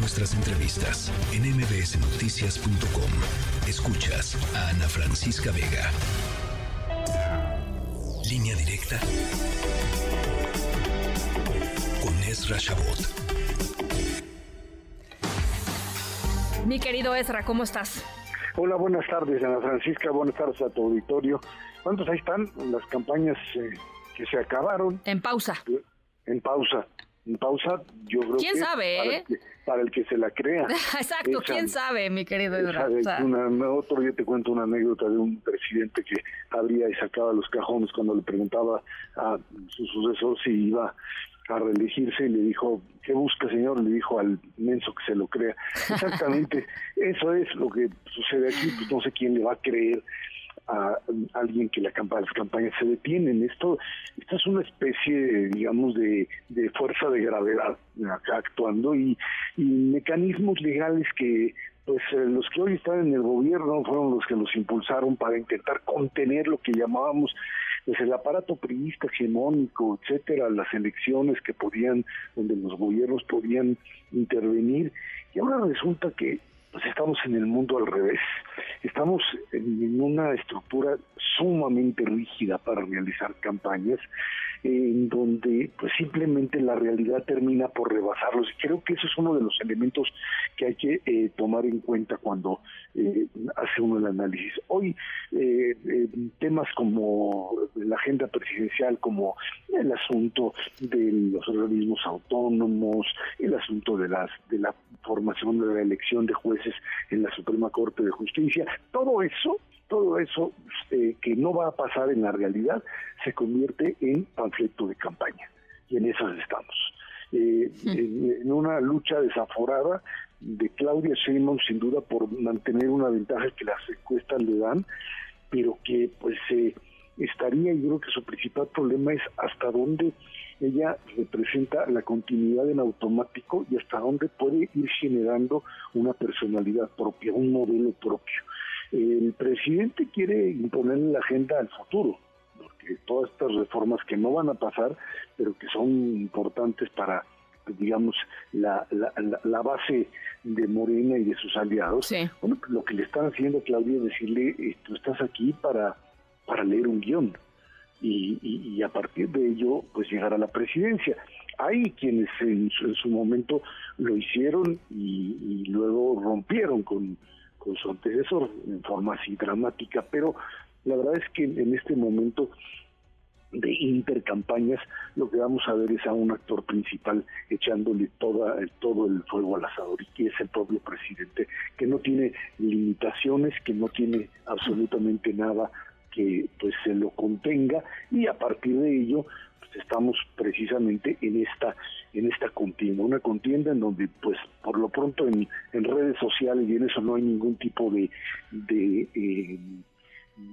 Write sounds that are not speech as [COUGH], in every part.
nuestras entrevistas en mbsnoticias.com. Escuchas a Ana Francisca Vega. Línea directa con Ezra Shabot. Mi querido Ezra, ¿cómo estás? Hola, buenas tardes, Ana Francisca. Buenas tardes a tu auditorio. ¿Cuántos ahí están? Las campañas eh, que se acabaron. En pausa. En pausa. Pausa, yo creo ¿Quién sabe, para, eh? el que, para el que se la crea. [LAUGHS] Exacto, Esa- quién sabe, mi querido esa una- otro día te cuento una anécdota de un presidente que abría y sacaba los cajones cuando le preguntaba a su sucesor si iba a reelegirse y le dijo, ¿qué busca señor? Le dijo al menso que se lo crea. Exactamente, [LAUGHS] eso es lo que sucede aquí, pues no sé quién le va a creer a alguien que la campa- las campañas se detienen. Esto, esto es una especie, digamos, de, de fuerza de gravedad actuando y, y mecanismos legales que pues eh, los que hoy están en el gobierno fueron los que los impulsaron para intentar contener lo que llamábamos pues el aparato priista hegemónico, etcétera, las elecciones que podían, donde los gobiernos podían intervenir, y ahora resulta que pues estamos en el mundo al revés. Estamos en, una estructura sumamente rígida para realizar campañas, en donde pues simplemente la realidad termina por rebasarlos. Y creo que eso es uno de los elementos que hay que eh, tomar en cuenta cuando eh, hace uno el análisis. Hoy eh, eh, temas como la agenda presidencial, como el asunto de los organismos autónomos, el asunto de las de la formación de la elección de jueces en la Suprema Corte de Justicia, todo eso todo eso eh, que no va a pasar en la realidad se convierte en panfleto de campaña y en esas estamos. Eh, en, en una lucha desaforada de Claudia Sheinbaum sin duda por mantener una ventaja que las encuestas le dan, pero que pues eh, estaría, y creo que su principal problema es hasta dónde ella representa la continuidad en automático y hasta dónde puede ir generando una personalidad propia, un modelo propio. El presidente quiere imponerle la agenda al futuro, porque todas estas reformas que no van a pasar, pero que son importantes para, digamos, la, la, base de Morena y de sus aliados, Sí. bueno, pues lo que le están haciendo a Claudia es decirle, eh, tú estás aquí para, para leer un guion y, y- y a partir de ello, pues llegar a la presidencia. Hay quienes en su, en su momento lo hicieron y, y luego rompieron con, con su antecesor en forma así dramática, pero la verdad es que en este momento de intercampañas, lo que vamos a ver es a un actor principal echándole toda, todo el fuego al asador y que es el propio presidente, que no tiene limitaciones, que no tiene absolutamente nada que pues se lo contenga y a partir de ello pues, estamos precisamente en esta en esta contienda, una contienda en donde pues por lo pronto en, en redes sociales y en eso no hay ningún tipo de, de eh,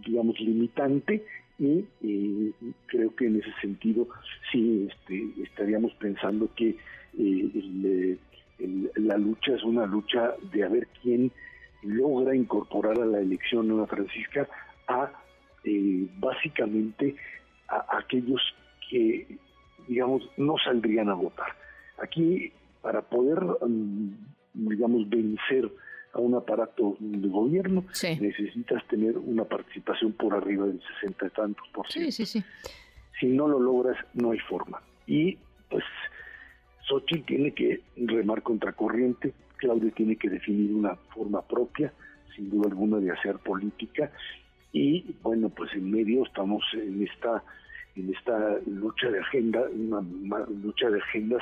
digamos limitante y eh, creo que en ese sentido sí este, estaríamos pensando que eh, el, el, la lucha es una lucha de a ver quién logra incorporar a la elección Ana Francisca a eh, básicamente a, a aquellos que digamos no saldrían a votar. Aquí para poder um, digamos vencer a un aparato de gobierno, Sí. necesitas tener una participación por arriba del 60 y tantos por ciento. Sí, sí, sí. Si no lo logras, no hay forma. Y pues Xochitl tiene que remar contracorriente, Claudia tiene que definir una forma propia, sin duda alguna, de hacer política. Y bueno, pues en medio estamos en esta en esta lucha de agenda, una lucha de agendas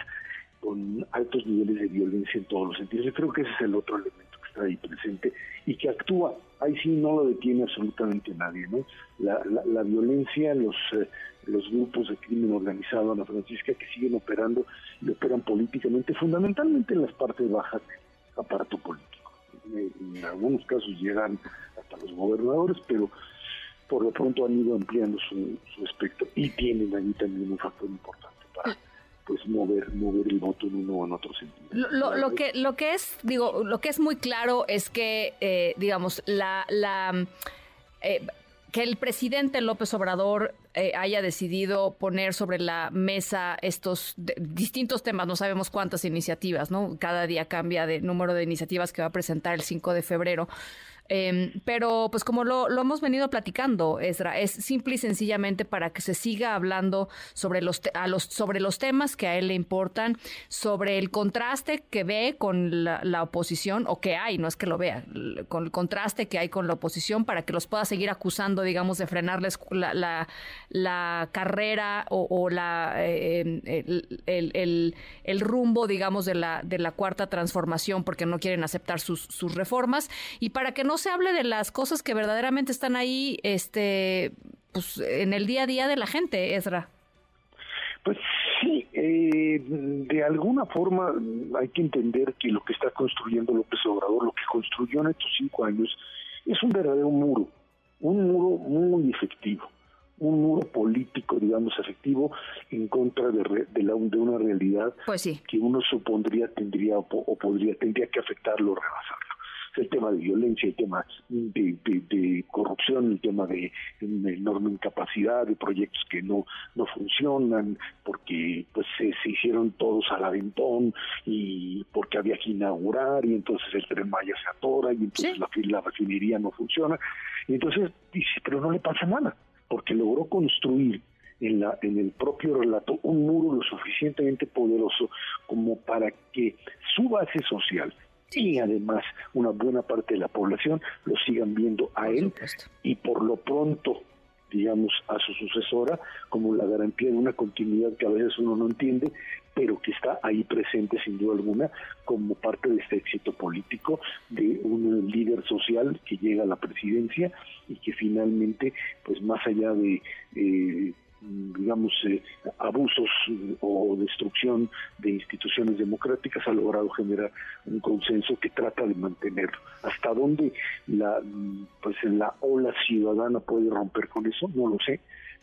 con altos niveles de violencia en todos los sentidos. Yo creo que ese es el otro elemento ahí presente y que actúa. Ahí sí no lo detiene absolutamente nadie, ¿no? La, la, violencia, los eh, los grupos de crimen organizado, Ana Francisca, que siguen operando y operan políticamente, fundamentalmente en las partes bajas del aparato político. En, algunos casos llegan hasta los gobernadores, pero por lo pronto han ido ampliando su, su espectro y tienen ahí también un factor importante pues mover mover el voto en uno o en otro sentido. Lo, lo- que lo que es digo lo que es muy claro es que eh, digamos la la eh, que el presidente López Obrador eh, haya decidido poner sobre la mesa estos distintos temas. No sabemos cuántas iniciativas, ¿no? Cada día cambia de número de iniciativas que va a presentar el 5 de febrero. Em, pero pues como lo, hemos venido platicando, Ezra, es simple y sencillamente para que se siga hablando sobre los, a los, sobre los temas que a él le importan, sobre el contraste que ve con la, oposición, o que hay, no es que lo vea, con el contraste que hay con la oposición para que los pueda seguir acusando, digamos, de frenarles la, la, carrera o, la, em, el, el, rumbo, digamos, de la, de la cuarta transformación porque no quieren aceptar sus, sus reformas y para que no se hable de las cosas que verdaderamente están ahí este, pues, en el día a día de la gente, Ezra. Pues sí, eh, de alguna forma hay que entender que lo que está construyendo López Obrador, lo que construyó en estos cinco años, es un verdadero muro, un muro muy efectivo, un muro político, digamos, efectivo en contra de, de, la, de una realidad pues que uno supondría tendría o, o podría tendría que afectarlo, rebasarlo el tema de violencia, el tema de, corrupción, el tema de, enorme incapacidad, de proyectos que no no funcionan, porque pues se, hicieron todos al aventón y porque había que inaugurar y entonces el tren Maya se atora y entonces la, la refinería no funciona. Y entonces dice, pero no le pasa nada, porque logró construir en, la, en el propio relato un muro lo suficientemente poderoso como para que su base social, y además una buena parte de la población lo sigan viendo a él y por lo pronto digamos a su sucesora como la garantía de una continuidad que a veces uno no entiende pero que está ahí presente sin duda alguna como parte de este éxito político de un líder social que llega a la presidencia y que finalmente pues más allá de eh, digamos, eh, abusos o destrucción de instituciones democráticas, ha logrado generar un consenso que trata de mantenerlo. Hasta dónde la, pues la ola ciudadana puede romper con eso, no lo sé.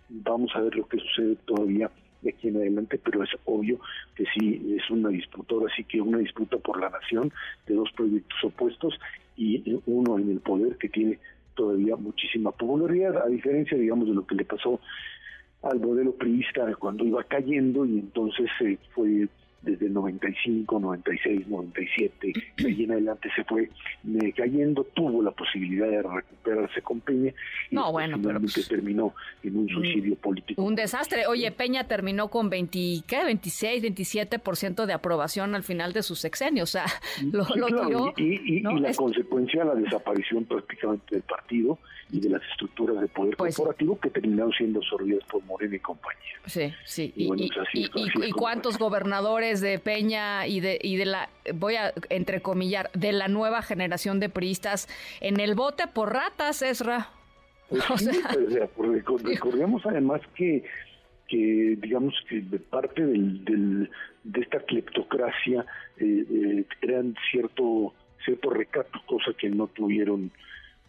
Vamos a ver lo que sucede todavía de aquí en adelante, pero es obvio que sí es una disputa, ahora sí que una disputa por la nación de dos proyectos opuestos y uno en el poder que tiene todavía muchísima popularidad, a diferencia, digamos, de lo que le pasó al modelo priista cuando iba cayendo y entonces se fue desde el 95, 96, 97, y ahí en adelante se fue eh, cayendo, tuvo la posibilidad de recuperarse con Peña y no, bueno, finalmente pues, terminó en un suicidio político. Un desastre. Oye, Peña terminó con 20, ¿qué? 26, 27% de aprobación al final de su sexenio, o sea, lo, tiró. Y, la consecuencia, la desaparición prácticamente del partido y de las estructuras de poder pues corporativo que terminaron siendo absorbidas por Morena y compañía. Sí, sí. Y, y cuántos gobernadores de Peña y de, y de la, voy a entrecomillar, de la nueva generación de priistas en el bote por ratas, Esra. Pues [LAUGHS] recordemos además que, que digamos que de parte del, de esta cleptocracia eh, eh, eran cierto cierto recato, cosa que no tuvieron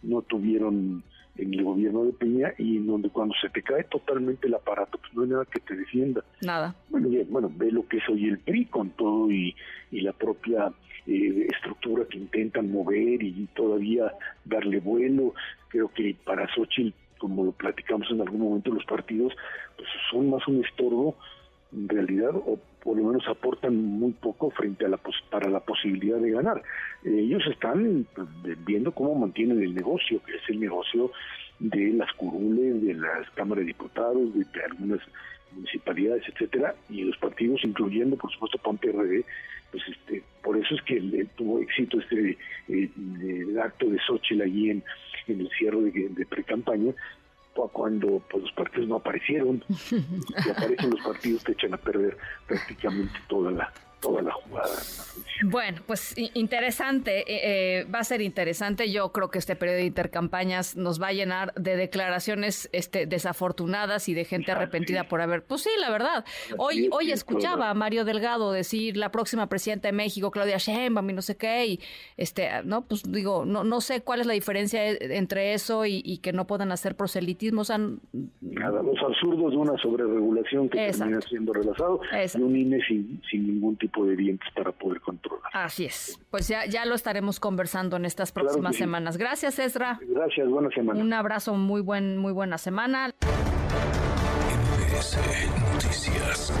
no tuvieron en el gobierno de Peña y en donde cuando se te cae totalmente el aparato, pues no hay nada que te defienda. Nada. Bueno, bueno ve lo que es hoy el PRI con todo y, y la propia eh, estructura que intentan mover y todavía darle vuelo. Creo que para Xochitl, como lo platicamos en algún momento, los partidos pues son más un estorbo en realidad, o por lo menos aportan muy poco frente a la para la posibilidad de ganar. Ellos están pues, viendo cómo mantienen el negocio, que es el negocio de las curules, de las cámaras de diputados, de, algunas municipalidades, etcétera, y los partidos, incluyendo por supuesto PAN PRD, pues este, por eso es que tuvo éxito este eh, acto de Xochitl allí en, en el cierre de, de pre-campaña, cuando pues, los partidos no aparecieron. y [LAUGHS] aparecen los partidos te echan a perder prácticamente toda la toda la jugada. Bueno, pues interesante, eh, eh, va a ser interesante. Yo creo que este periodo de intercampañas nos va a llenar de declaraciones este, desafortunadas y de gente arrepentida por haber. Pues sí, la verdad. Hoy, hoy escuchaba a Mario Delgado decir la próxima presidenta de México, Claudia Sheinbaum, y no sé qué, y este, no, pues digo, no, no sé cuál es la diferencia entre eso y, que no puedan hacer proselitismo. O sea, Nada, los absurdos de una sobreregulación que termina siendo relazado y un INE sin, sin ningún tipo de dientes para poder controlar. Así es. Pues ya, ya lo estaremos conversando en estas próximas semanas. Gracias, Ezra. Gracias, buena semana. Un abrazo, muy buen, muy buena semana. MBS Noticias.